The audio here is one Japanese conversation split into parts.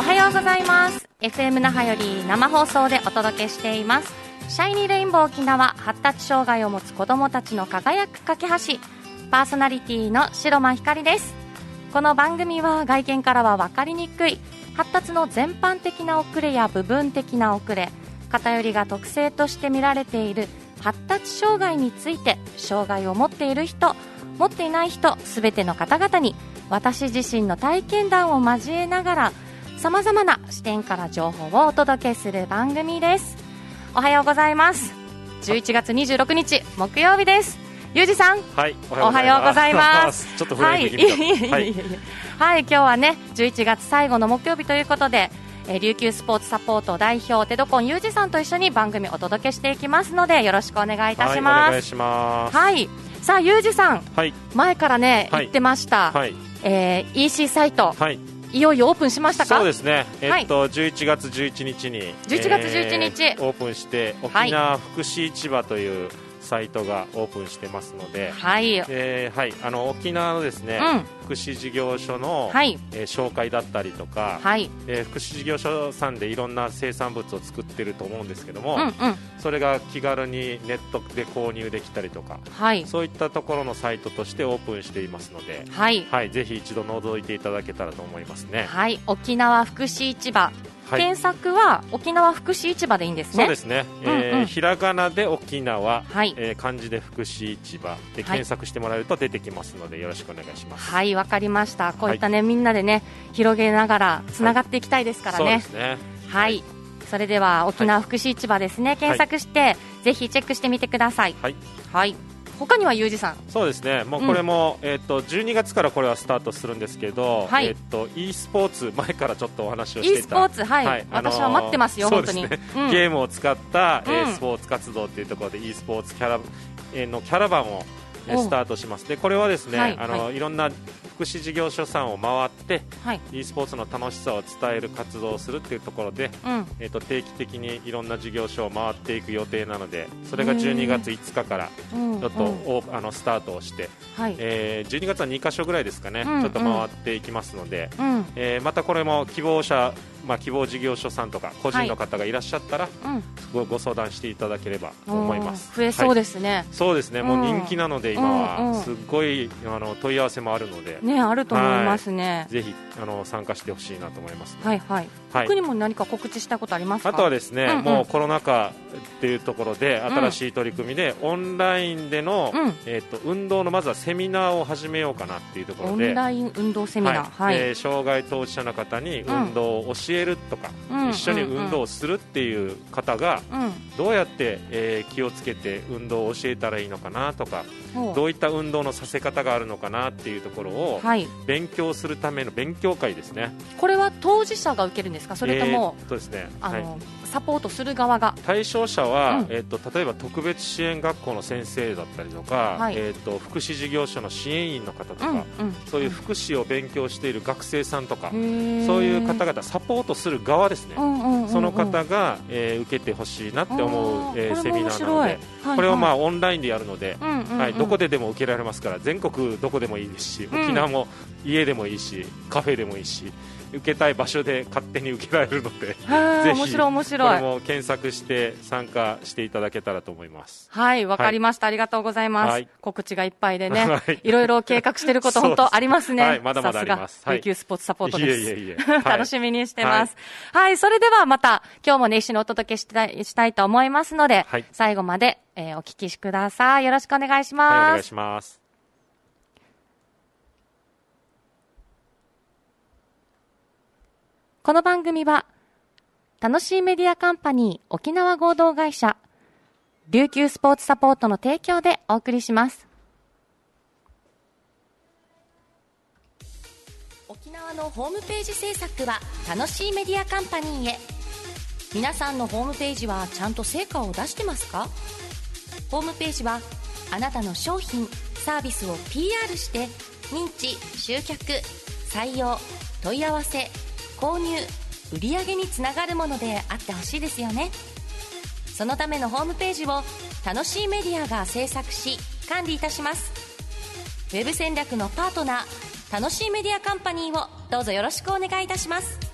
おはようございます。FM 那覇より生放送でお届けしています。シャイニーレインボー沖縄発達障害を持つ子どもたちの輝く架け橋。パーソナリティの白間ひかりです。この番組は外見からは分かりにくい。発達の全般的な遅れや部分的な遅れ。偏りが特性として見られている。発達障害について障害を持っている人持っていない人すべての方々に私自身の体験談を交えながらさまざまな視点から情報をお届けする番組です。おはようございます。11月26日木曜日です。ゆうじさん、はい、おはようございます。ちょっとはい、はい、はい、今日はね11月最後の木曜日ということでえー、琉球スポーツサポート代表テドコンユージさんと一緒に番組お届けしていきますのでよろしくお願いいたします。はい、お願いします。はい。さあユージさん、はい、前からね、言ってました、はい、えー、EC サイト、はい、いよいよオープンしましたか？そうですね、えっと、はい、11月11日に11月11日、えー、オープンして沖縄福祉市場という、サイトがオープンしてますので、はい、えー、はい、あの沖縄のですね、うん、福祉事業所の、はい、えー、紹介だったりとか、はい、えー、福祉事業所さんでいろんな生産物を作ってると思うんですけども、うんうん、それが気軽にネットで購入できたりとか、はい、そういったところのサイトとしてオープンしていますので、はい、はい、ぜひ一度覗いていただけたらと思いますね。はい、沖縄福祉市場はい、検索は沖縄福祉市場でいいんですね。そうですね。うんうん、えー、ひらがなで沖縄、はい、えー、漢字で福祉市場で検索してもらえると出てきますので、よろしくお願いします。はい、わかりました。こういったね、みんなでね広げながらつながっていきたいですからね。そうですね。はい。それでは沖縄福祉市場ですね、検索して、ぜひチェックしてみてください。はい。はい他にはユージさん？そうですね。もうこれも、うん、えっ、と12月からこれはスタートするんですけど、はい、えっ、と e スポーツ前からちょっとお話をしていた。e スポーツはい、はい、私は待ってますよ、本当に、ねうん、ゲームを使った、えー、スポーツ活動っていうところで e スポーツキャラ、えー、のキャラバンをスタートします。でこれはですね、はい、あの、はい、いろんな福祉事業所さんを回って、はい、e スポーツの楽しさを伝える活動をするっていうところで、うん、えーと、定期的にいろんな事業所を回っていく予定なのでそれが12月5日からちょっと、うん、あのスタートをして、はい、えー、12月は2か所ぐらいですかね、うん、ちょっと回っていきますので、うん、えー、またこれも希望者まあ、希望事業所さんとか個人の方がいらっしゃったら、ごご相談していただければと思います。増えそうですね、はい、そうですね。もう人気なので今はすごいあの問い合わせもあるので、ねあると思いますね、ぜひあの参加してほしいなと思います、ね、はいはい、はい、他にも何か告知したことありますあとはですね、うんうん、もうコロナ禍っていうところで新しい取り組みで、オンラインでの、うん、えーと、運動のまずはセミナーを始めようかなっていうところでオンライン運動セミナー、はい。はい、えー、障害当事者の方に運動を教えるとか、うん。一緒に運動をするっていう方が、どうやって、えー、気をつけて運動を教えたらいいのかなとかどういった運動のさせ方があるのかなっていうところを、勉強するための勉強会ですね。これは当事者が受けるんですか？それとも、えー、そうですね、あの、はいサポートする側が。対象者は、うん、えーと、例えば特別支援学校の先生だったりとか、はい、えーと、福祉事業所の支援員の方とか、うんうん、そういう福祉を勉強している学生さんとか、そういう方々サポートする側ですね、うんうんうんうん、その方が、えー、受けてほしいなって思う、えー、セミナーなので、はい、これをまあオンラインでやるので、うんうんうん、はい、どこででも受けられますから全国どこでもいいですし沖縄も家でもいいしカフェでもいいし。受けたい場所で勝手に受けられるのでぜひ面白い面白い。これも検索して参加していただけたらと思います。はいわかりました、はい、ありがとうございます、はい、告知がいっぱいでね、はい、いろいろ計画していること 本当ありますね。はいまだまだあります。琉球スポーツサポートです。いえいえいえ。楽しみにしてます、はい、それではまた今日もね一緒にお届けしたいしたいと思いますので、最後まで、えー、お聞きください。よろしくお願いします、お願いしますこの番組は、楽しいメディアカンパニー沖縄合同会社、琉球スポーツサポートの提供でお送りします。沖縄のホームページ制作は楽しいメディアカンパニーへ。皆さんのホームページはちゃんと成果を出してますか？ホームページはあなたの商品、サービスを PR して認知、集客、採用、問い合わせ、購入売上につながるものであってほしいですよね。そのためのホームページを楽しいメディアが制作し管理いたします。ウェブ戦略のパートナー楽しいメディアカンパニーをどうぞよろしくお願いいたします。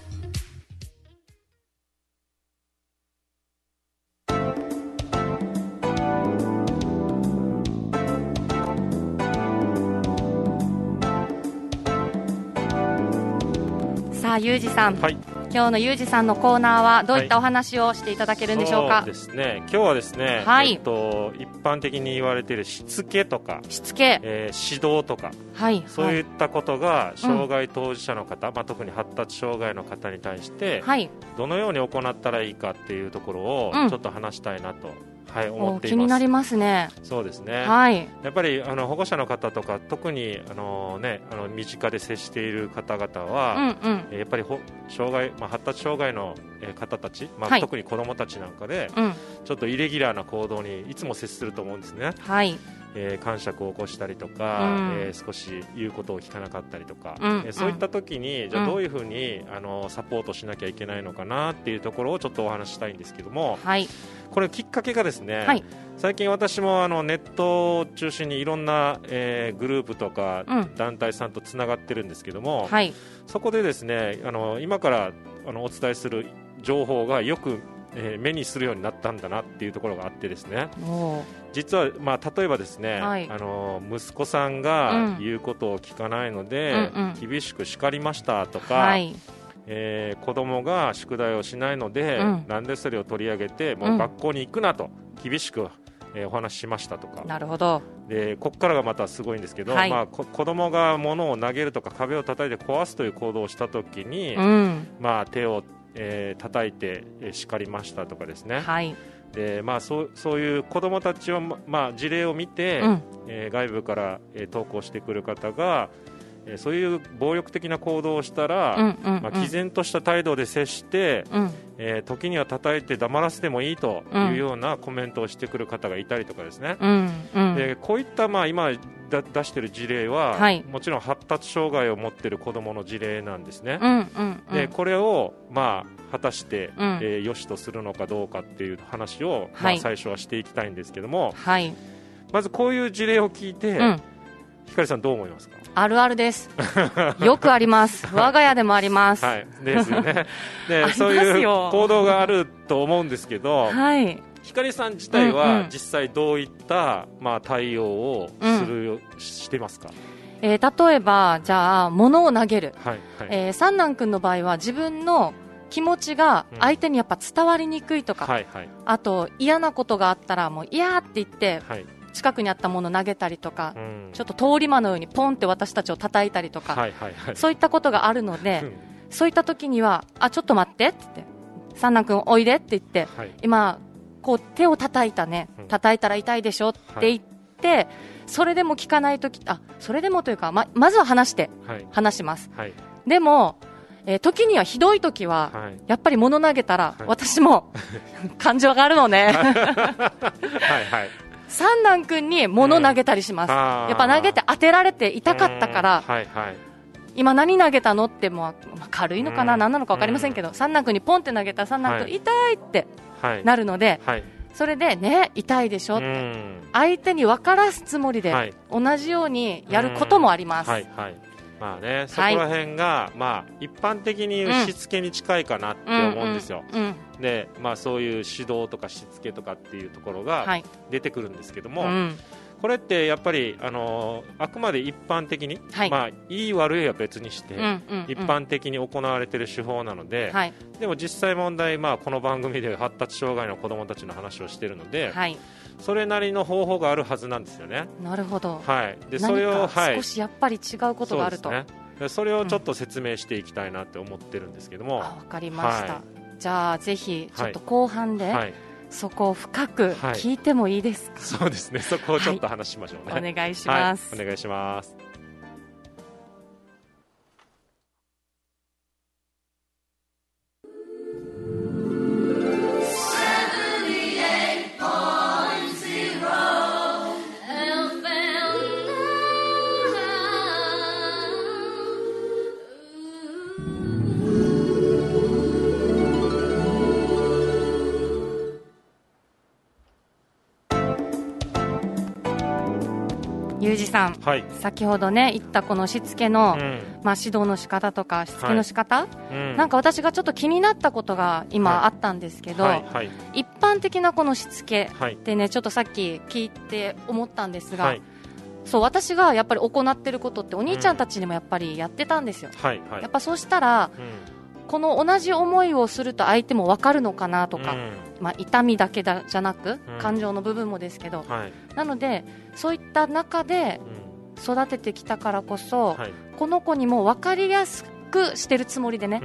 さん、はい、今日のゆうじさんのコーナーはどういったお話をしていただけるんでしょうか、そうですね。今日はですね、はい。えっと、一般的に言われているしつけとか、しつけ。えー指導とかはいそういったことが障害当事者の方、まあ、特に発達障害の方に対してはい。どのように行ったらいいかっていうところをうん。ちょっと話したいなと、はい、思おっています。気になりますね。そうですね、はい。やっぱりあの保護者の方とか特にあの、ね、あの身近で接している方々うんは、うん。えーやっぱりほ障害、まあ、発達障害のえー方たち、まあはい。特に子どもたちなんかでうん。ちょっとイレギュラーな行動にいつも接すると思うんですね、はいえー、感触を起こしたりとか、うん。えー少し言うことを聞かなかったりとか、うんえーそういった時にじゃうん。あどういうふうにあのサポートしなきゃいけないのかなっていうところをちょっとお話ししたいんですけどもはい。これきっかけがですね、はい。最近私もあのネットを中心にいろんな、えーグループとかうん。団体さんとつながってるんですけども、はい。そこでですねあの今からあのお伝えする情報がよく、えー目にするようになったんだなっていうところがあってですね。実は、まあ、例えばですね、はい。あの息子さんうがん。言うことを聞かないので、うんうん。厳しく叱りましたとか、はい。えー子供が宿題をしないので、うん。なんでそれを取り上げてもう学校に行くなと厳しく、えーお話ししましたとか。なるほど。でここからがまたすごいんですけど、はい。まあ、こ子供が物を投げるとか壁を叩いて壊すという行動をしたときに、うん。まあ、手を、えー叩いて、えー叱りましたとかですね、はい。でまあ、そうそういう子供たちを、ままあ、事例を見て、うん。えー外部から、えー投稿してくる方が、えーそういう暴力的な行動をしたら、うんうんうん。まあ、毅然とした態度で接して、うん。えー時には叩いて黙らせてもいいとうんいうようなコメントをしてくる方がいたりとかですね、うんうん。でこういった、まあ、今だ出している事例は、はい。もちろん発達障害を持っている子どもの事例なんですね。うんうんうん。でこれを、まあ、果たして、うん。えー良しとするのかどうかっていう話を、まあ、はい。最初はしていきたいんですけども、はい。まずこういう事例を聞いて、うん。ひかりさんどう思いますか？あるあるです。よくあります。我が家でもあります。はい、ですよね。あでそういうよ行動があると思うんですけど、はいひかりさん自体うんうはん。実際どういった、まあ、対応をする、してますか？えー例えばじゃあ物を投げる。はいはい、えー三男君の場合は自分の気持ちが相手にやっぱ伝わりにくいとか、はいはい。あと嫌なことがあったらもう嫌って言ってはい、近くにあったもの投げたりとか、うん。ちょっと通り魔のようにポンって私たちを叩いたりとか、はいはいはい。そういったことがあるので、うん。そういった時にはあちょっと待ってって言って三男君おいでって言ってはい。今こう手を叩いたね。うん。叩いたら痛いでしょ？って言って、それでも聞かない時あそれでもというかままずは話してはい。話します。はい。でも、えー時にはひどい時は、はい。やっぱり物投げたら、はい。私も 感情があるのね、はいはい。三男君に物投げたりします、やっぱ投げて当てられて痛かったから、うん。はいはい今何投げたのってもう、まあ軽いのかな、うん。何なのか分かりませんけど、三男君にポンって投げたら三男君、はい。痛いってはいなるので、はい。それでね、痛いでしょ、うん。相手に分からすつもりで、はい。同じようにやることもあります。はい。はい。まあね、そこら辺が、まあ、一般的にしつけに近いかなって思うんですよ、うんうん。でまあ、そういう指導とかしつけとかっていうところがはい。出てくるんですけども、うんこれってやっぱり、あのーあくまで一般的に、はい。まあ、いい悪いは別にして、うんうんうん。一般的に行われている手法なので、はい。でも実際問題、まあ、この番組で発達障害の子どもたちの話をしているので、はい、それなりの方法があるはずなんですよね。なるほど、はい、でそれを、少、しやっぱり違うことがあると、そうですね。でそれをちょっと説明していきたいなって思ってるんですけども、あわかりました、はじゃあぜひちょっとは後半で、はい、そこを深くはい。聞いてもいいですか、そうですね、そこをちょっと話しましょうね。お願いします、はい、お願いします。さんはい、先ほどね言ったこのしつけの、うん。まあ、指導の仕方とかしつけの仕方、うん。なんか私がちょっと気になったことが今はい。あったんですけど、はい、はい、一般的なこのしつけはい。っ、てねちょっとさっき聞いて思ったんですが、はい、そう私がやっぱり行ってることってお兄ちゃんたちにもやっぱりやってたんですよ、はいはい、やっぱそうしたら、この同じ思いをすると相手も分かるのかなとか、まあ、痛みだけだじゃなく、感情の部分もですけど、はい、なのでそういった中で育ててきたからこそ、はい、この子にも分かりやすくしてるつもりでね、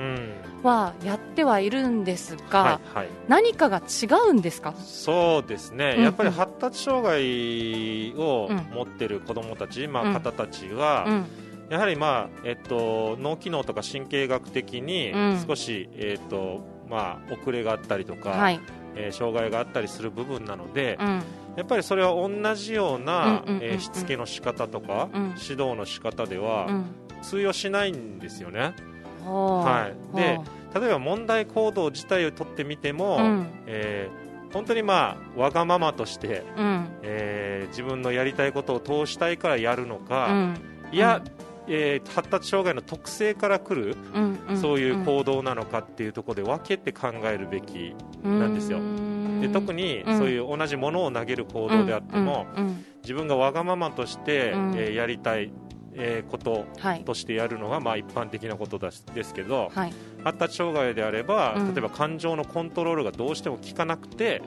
はやってはいるんですが、はいはい、何かが違うんですか？そうですね、うん。うん、やっぱり発達障害を持ってる子どもたち、うん、まあ、方たちは、うんやはり、まあえっと、脳機能とか神経学的に少し、うん、えっとまあ、遅れがあったりとか、はい、えー、障害があったりする部分なので、うん、やっぱりそれは同じような、えしつけの仕方とか、うん、指導の仕方では、通用しないんですよね。はい、で例えば問題行動自体を取ってみても、うん、えー、本当にまあわがままとして、うん、えー、自分のやりたいことを通したいからやるのか、うん、いや、えー、発達障害の特性からくる、うんうん、そういう行動なのかっていうところで分けて考えるべきなんですよ。で特にそういう同じものを投げる行動であっても、自分がわがままとして、えー、やりたいえー、こととしてやるのが、まあ、一般的なことですけど、はい、発達障害であれば、うん、例えば感情のコントロールがどうしても効かなくて、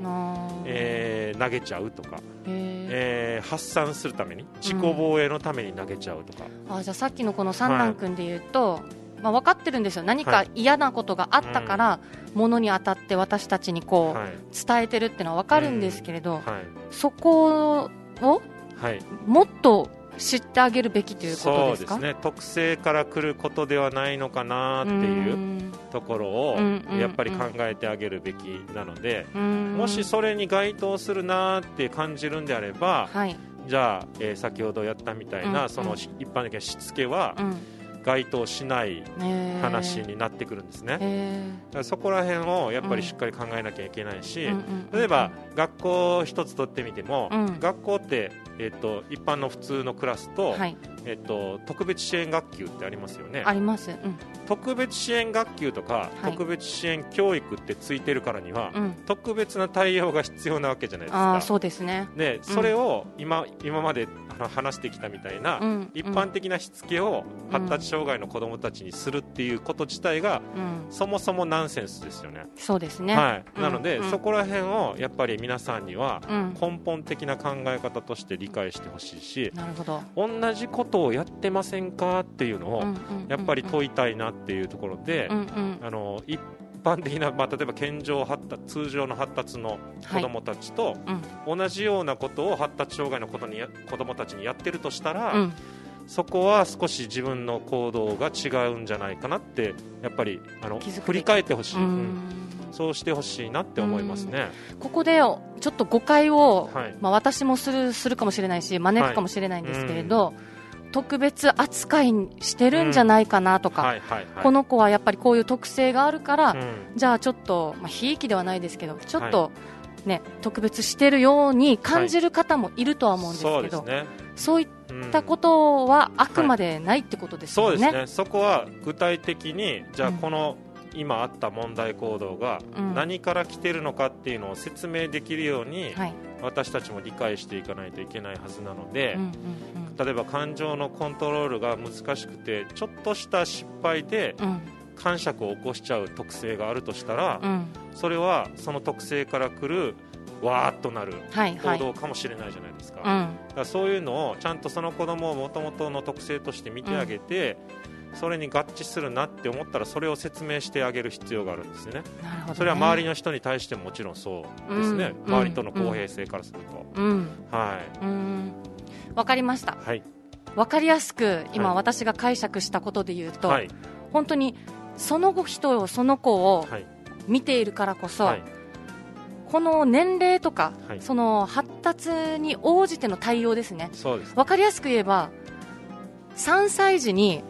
えー、投げちゃうとか、えー、発散するために自己防衛のために投げちゃうとか、うん、あじゃあさっきのこの三男君で言うと、はい。まあ、分かってるんですよ、何か嫌なことがあったから、ものに当たって私たちにこう、伝えてるっていうのは分かるんですけれど、そこを、もっと知ってあげるべきということですか？そうですね。特性からくることではないのかなっていうところをやっぱり考えてあげるべきなのでもしそれに該当するなって感じるんであれば、はい、じゃあ、えー、先ほどやったみたいな、その一般的なしつけは、該当しない話になってくるんですね、そこら辺をやっぱりしっかり考えなきゃいけないし、例えば学校一つ取ってみても、学校ってえっと、一般の普通のクラスと、はい、えっと、特別支援学級ってありますよね。あります、うん、特別支援学級とか、はい、特別支援教育ってついてるからには、うん、特別な対応が必要なわけじゃないですか。そうですね。でそれを今,、今まで話してきたみたいな、うん、一般的なしつけを発達障害の子どもたちにするっていうこと自体が、そもそもナンセンスですよね。そうですね、はい、なので、そこら辺をやっぱり皆さんには根本的な考え方として理解してほしいしなるほど。同じことをやってませんか？っていうのをやっぱり問いたいなっていうところで、あの一般的な、まあ、例えば健常発達通常の発達の子どもたちと、同じようなことを発達障害のことに子どもたちにやってるとしたら、うん、そこは少し自分の行動が違うんじゃないかなってやっぱりあの振り返ってほしい。うん。そうしてほしいなって思いますね、ここでちょっと誤解を、はい、まあ、私もするするかもしれないし招くかもしれないんですけれど、はい、特別扱いしてるんじゃないかなとか、この子はやっぱりこういう特性があるから、うん、じゃあちょっと、まあ、ひいきではないですけどちょっと、ね、特別してるように感じる方もいるとは思うんですけど、そうね、そういったことはあくまでないってことですよね、そうですね。そこは具体的にじゃあこの、うん今あった問題行動が何から来てるのかっていうのを説明できるように、私たちも理解していかないといけないはずなので、例えば感情のコントロールが難しくてちょっとした失敗で、感触を起こしちゃう特性があるとしたら、それはその特性からくるわーっとなる行動かもしれないじゃないですか,、だからそういうのをちゃんとその子供をもともとの特性として見てあげて、それに合致するなって思ったらそれを説明してあげる必要があるんですよね、ね、それは周りの人に対してももちろんそうですね、うん、周りとの公平性からすると、うん、はい。わかりました、はい、分かりやすく今、私が解釈したことで言うと、はい、本当にその人をその子を見ているからこそ、はい、この年齢とか、はい、その発達に応じての対応ですね。そうです。分かりやすく言えば3歳児に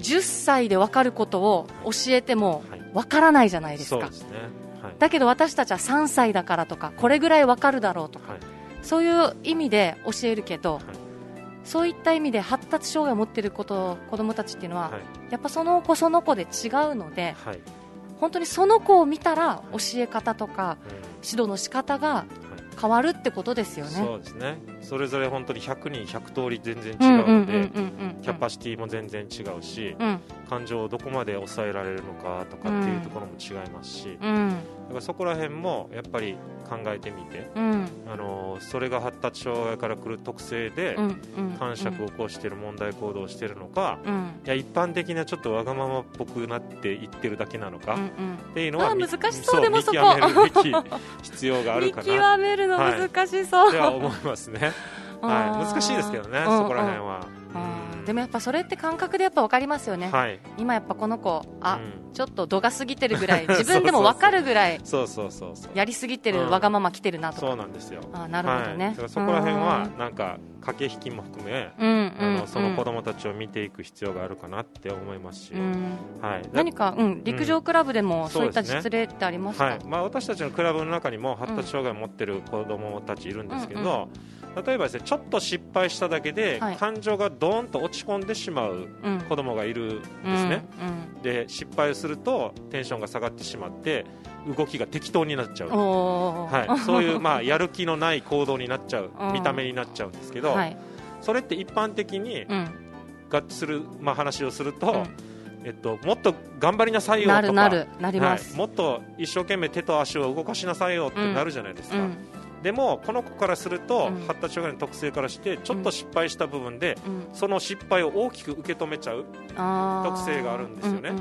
10歳で分かることを教えても分からないじゃないですか、はいすね。はい、だけど私たちは3歳だからとかこれぐらい分かるだろうとか、はい、そういう意味で教えるけど、そういった意味で発達障害を持っていること子どもたちっていうのは、やっぱその子その子で違うので、本当にその子を見たら教え方とか、指導の仕方が変わるってことですよね。そうですねそれぞれ本当に100人100通り全然違うのでキャパシティも全然違うし、うん、感情をどこまで抑えられるのかとかっていうところも違いますし、うん、だからそこら辺もやっぱり考えてみて、うん、あのそれが発達障害から来る特性で感触を起こしている問題行動をしているのか、いや一般的なちょっとわがままっぽくなっていってるだけなのか、っていうのは難しそうでもそこ。見極めるべき必要があるかな。見極めるの難しそう、はい、は思いますね、はい、難しいですけどねそこら辺は。でもやっぱそれって感覚でやっぱ分かりますよね、はい、今やっぱこの子あ、うん、ちょっと度が過ぎてるぐらい 自分でも分かるぐらいそうそうそうやりすぎてるわがまま来てるなとか、そうなんですよ。あなるほどね、はい、そこら辺はなんか駆け引きも含め、うん、あのその子供たちを見ていく必要があるかなって思いますし、はい、何か、うん、陸上クラブでもそういった実例ってありますか、はい。まあ、私たちのクラブの中にも発達障害を持ってる子供たちいるんですけど、うんうん例えばですねちょっと失敗しただけで、はい、感情がどーんと落ち込んでしまう子供がいるんですね、で失敗するとテンションが下がってしまって動きが適当になっちゃう、はい、そういう、まあ、やる気のない行動になっちゃう見た目になっちゃうんですけど、はい、それって一般的に合致する、まあ、話をすると、えっと、もっと頑張りなさいよとかなるなります、はい、もっと一生懸命手と足を動かしなさいよってなるじゃないですか、うんうんでもこの子からすると、うん、発達障害の特性からしてちょっと失敗した部分で、うん、その失敗を大きく受け止めちゃう特性があるんですよね、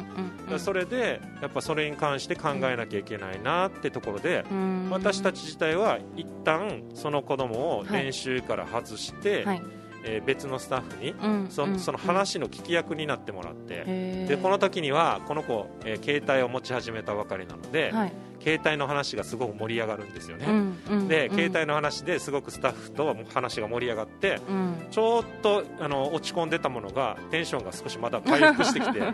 それでやっぱそれに関して考えなきゃいけないなってところで、私たち自体は一旦その子供を練習から外して、はい。えー、別のスタッフに、うん、そその話の聞き役になってもらって、でこの時にはこの子、えー、携帯を持ち始めたばかりなので、はい、携帯の話がすごく盛り上がるんですよね、で携帯の話ですごくスタッフと話が盛り上がって、うん、ちょっとあの落ち込んでたものがテンションが少しまだ回復してきて。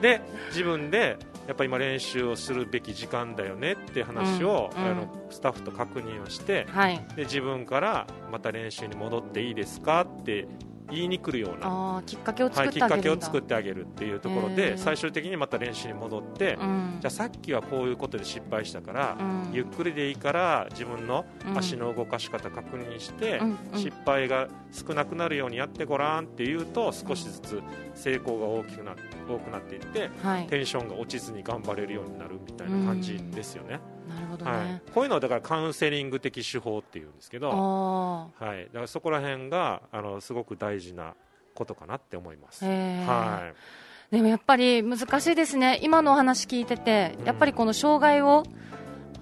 で自分でやっぱり今練習をするべき時間だよねって話を、うんうん、あのスタッフと確認をして、はい、で自分からまた練習に戻っていいですかって言いに来るような。きっかけを作ってあげる、はい、きっかけを作ってあげるっていうところで最終的にまた練習に戻って、うん、じゃあさっきはこういうことで失敗したから、うん、ゆっくりでいいから自分の足の動かし方確認して、うん、失敗が少なくなるようにやってごらんっていうと少しずつ成功が大きくな多くなっていって、はい、テンションが落ちずに頑張れるようになるみたいな感じですよね。なるほどね、はい、こういうのはだからカウンセリング的手法っていうんですけど、はい、だからそこら辺があのすごく大事なことかなって思います。はい、でもやっぱり難しいですね、今のお話聞いてて、やっぱりこの障害を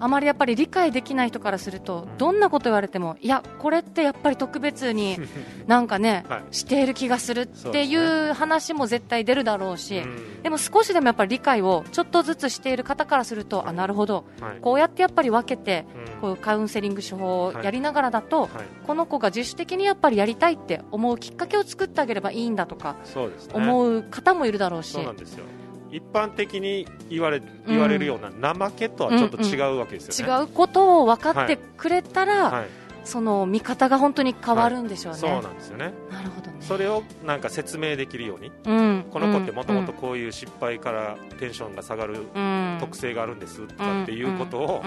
あまりやっぱり理解できない人からすると、どんなこと言われても、いや、これってやっぱり特別に なんかね、はい、している気がするっていう話も絶対出るだろうし、でね、でも少しでもやっぱり理解をちょっとずつしている方からすると、あなるほど、はい、こうやってやっぱり分けて、こういうカウンセリング手法をやりながらだと、はい、この子が自主的にやっぱりやりたいって思うきっかけを作ってあげればいいんだとか、思う方もいるだろうし。そうなんですよ一般的に言われ言われるような怠けとはちょっと違うわけですよね、うんうん、違うことを分かってくれたら、はい。はい、その見方が本当に変わるんでしょうね、はい、そうなんですよね。なるほどね。それをなんか説明できるように、うん、この子ってもともとこういう失敗からテンションが下がる特性があるんですとかっていうことを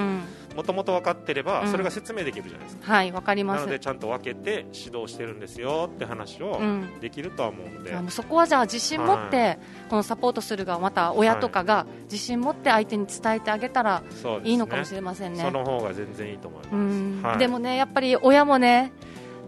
もともと分かってればそれが説明できるじゃないですか、はい分かります。なのでちゃんと分けて指導してるんですよって話をできるとは思うので、うん、そこはじゃあ自信持って、このサポートするがまた親とかが自信持って相手に伝えてあげたらいいのかもしれませんね、その方が全然いいと思います、はい、でもねやっぱり親もね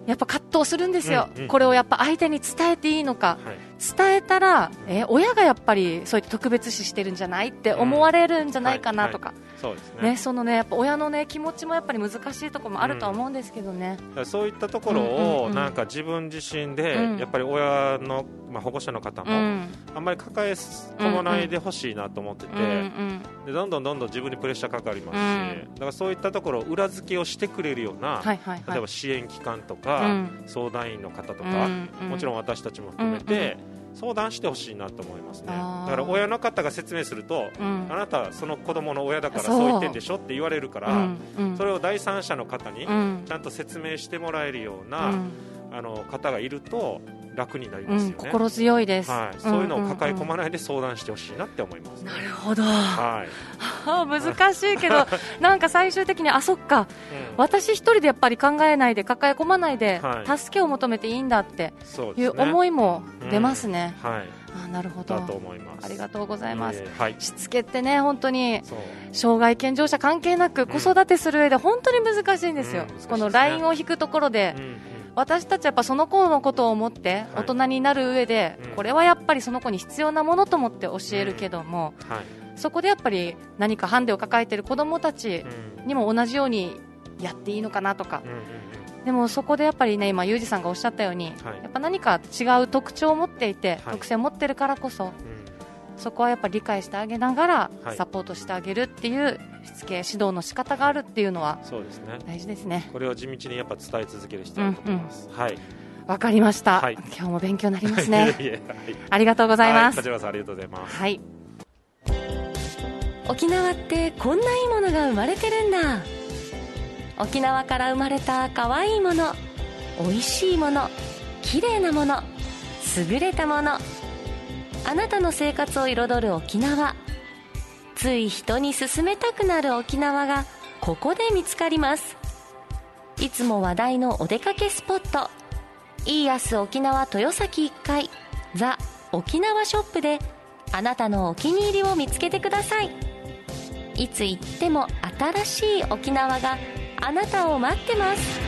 やっぱ葛藤するんですよ、うんうん、これをやっぱ相手に伝えていいのか、はい、伝えたら、え親がやっぱりそういった特別視してるんじゃないって思われるんじゃないかなとか、そうですね、ね、そのねやっぱ親のね気持ちもやっぱり難しいところもあるとは思うんですけどね、うん、そういったところを、なんか自分自身で、やっぱり親の、まあ、保護者の方も、あんまり抱え込まないでほしいなと思ってて、でどんどんどんどん自分にプレッシャーかかりますし、だからそういったところ裏付けをしてくれるような、例えば支援機関とか、相談員の方とか、もちろん私たちも含めて、相談してほしいなと思いますね。だから親の方が説明すると、うん、あなたはその子供の親だからそう言ってんでしょって言われるから、それを第三者の方にちゃんと説明してもらえるような、あの方がいると楽になりますよね、うん、心強いです、はい、そういうのを抱え込まないで相談してほしいなって思います、ね、なるほど、はい、難しいけど なんか最終的にあそっか、うん、私一人でやっぱり考えないで抱え込まないで、はい、助けを求めていいんだっていう思いも出ますね、うん、はい。あなるほど。ありがとうございます、えーはい、しつけってね本当に障害健常者関係なく子育てする上で本当に難しいんですよ、うん、このラインを引くところで、うん私たちはやっぱその子のことを思って大人になる上で、はい、これはやっぱりその子に必要なものと思って教えるけども、うん。はい、そこでやっぱり何かハンデを抱えている子どもたちにも同じようにやっていいのかなとか、うん、でもそこでやっぱりね今、ユージさんがおっしゃったように、はい、やっぱ何か違う特徴を持っていて、特性を持っているからこそ、そこはやっぱり理解してあげながらサポートしてあげるっていうしつけ指導の仕方があるっていうのはそうですね。大事ですね。これを地道にやっぱ伝え続ける必要があると思います、うんうん、はい。わかりました、はい、今日も勉強になりますね。はい、ありがとうございます、こちらこそありがとうございます。はい。沖縄ってこんないいものが生まれてるんだ。沖縄から生まれた可愛いもの美味しいもの綺麗なもの優れたものあなたの生活を彩る沖縄。つい人に勧めたくなる沖縄がここで見つかります。いつも話題のお出かけスポット。イーヤス沖縄豊崎1階ザ・沖縄ショップで。あなたのお気に入りを見つけてください。いつ行っても新しい沖縄があなたを待ってます。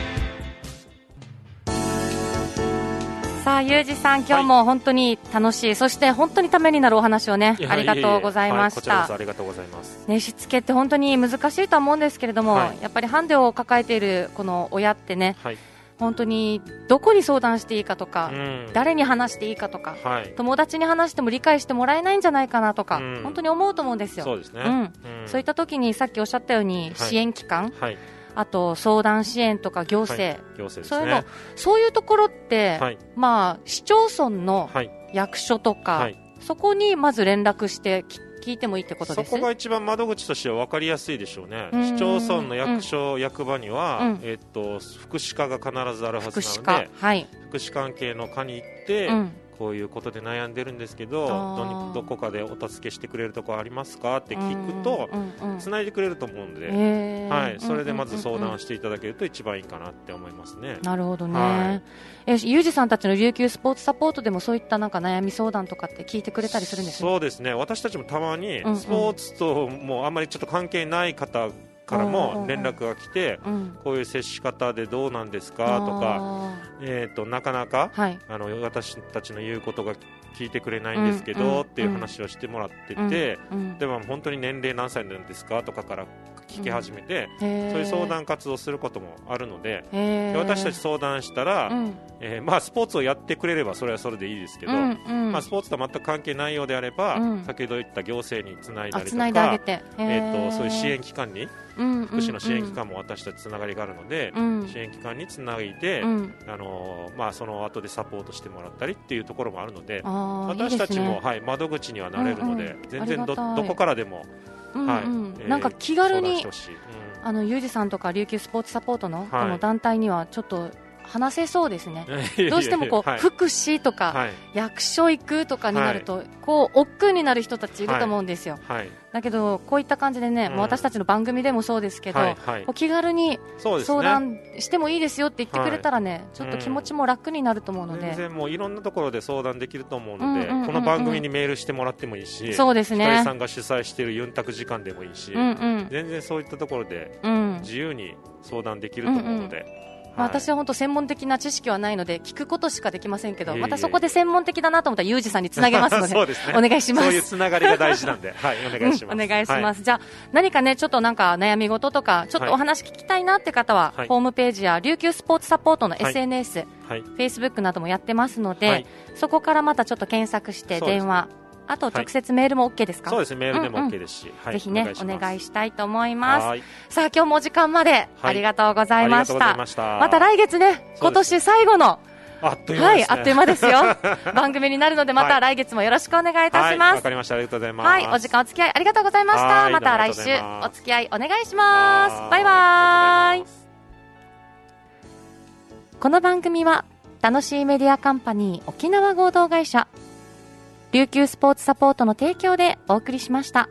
さあ、ゆうじさん、今日も本当に楽しい、はい、そして本当にためになるお話をね、ありがとうございました。ありがとうございます。ね、しつけって本当に難しいと思うんですけれども、はい、やっぱりハンデを抱えているこの親ってね、はい、本当にどこに相談していいかとか、うん、誰に話していいかとか、はい、友達に話しても理解してもらえないんじゃないかなとか、うん、本当に思うと思うんですよ。そう。うん。そういった時にさっきおっしゃったように支援機関、はいあと相談支援とか行政、はい、行政、ね、そういうのそういうところって、はい、まあ市町村の役所とか、はい、そこにまず連絡して聞いてもいいってことです？そこが一番窓口としては分かりやすいでしょうね、市町村の役所、うん、役場には、うん、えー、っと福祉課が必ずあるはずなので、はい、福祉関係の課に行って、うん、こういうことで悩んでるんですけどどどこかでお助けしてくれるところありますか？って聞くとつないでくれると思うので、はい、それでまず相談していただけると一番いいかなって思いますね。なるほどね、はい、えゆうじさんたちの琉球スポーツサポートでもそういったなんか悩み相談とかって聞いてくれたりするんですそうですね。私たちもたまにスポーツともうあんまりちょっと関係ない方からも連絡が来て、こういう接し方でどうなんですか？とか、えーと、なかなか、はい、あの私たちの言うことが聞いてくれないんですけど、っていう話をしてもらってて、でも本当に年齢何歳なんですか？とかから聞き始めて、そういう相談活動することもあるのでで私たち相談したら、うん、えー、まあ、スポーツをやってくれればそれはそれでいいですけど、うんうん、まあ、スポーツとは全く関係ないようであれば、うん、先ほど言った行政につないだりとか、えーと、そういう支援機関に、福祉の支援機関も私たちつながりがあるので、支援機関につないで、あのまあ、その後でサポートしてもらったりっていうところもあるので私たちも、ね、はい、窓口にはなれるので、うんうん、全然どどこからでも。なんか気軽に、うん、あのユージさんとか琉球スポーツサポートのこの団体にはちょっと話せそうですね、どうしてもこう、はい、福祉とか、はい、役所行くとかになると、はい、こう億劫になる人たちいると思うんですよ、だけど、こういった感じでね、うん、私たちの番組でもそうですけど、お気軽に相談してもいいですよって言ってくれたらね、ちょっと気持ちも楽になると思うので、全然もういろんなところで相談できると思うので、この番組にメールしてもらってもいいし、そうですね、さんが主催しているユンタク時間でもいいし、全然そういったところで自由に相談できると思うので。まあ、私は本当専門的な知識はないので聞くことしかできませんけど、またそこで専門的だなと思ったらユージさんにつなげますのでね、お願いします。そういうつながりが大事なんで、はい、お願いします、うん、お願いします、はい、じゃあ何かねちょっとなんか悩み事とかちょっとお話聞きたいなって方は、はい、ホームページや琉球スポーツサポートの SNS、はい、フェイスブックなどもやってますので、そこからまたちょっと検索して電話あと直接メールも OK ですか、そうですねメールでも OK ですし、ぜひねお願いしたいと思います。さあ今日もお時間までありがとうございました,、また。来月ね今年最後のあっという間、ね、はい、あっという間ですよ。番組になるので、また来月もよろしくお願いいたします。わ、はい、かりました。ありがとうございます。はい、お時間お付き合いありがとうございました。また来週お付き合いお願いします。バイバイ。この番組は楽しいメディアカンパニー沖縄合同会社琉球スポーツサポートの提供でお送りしました。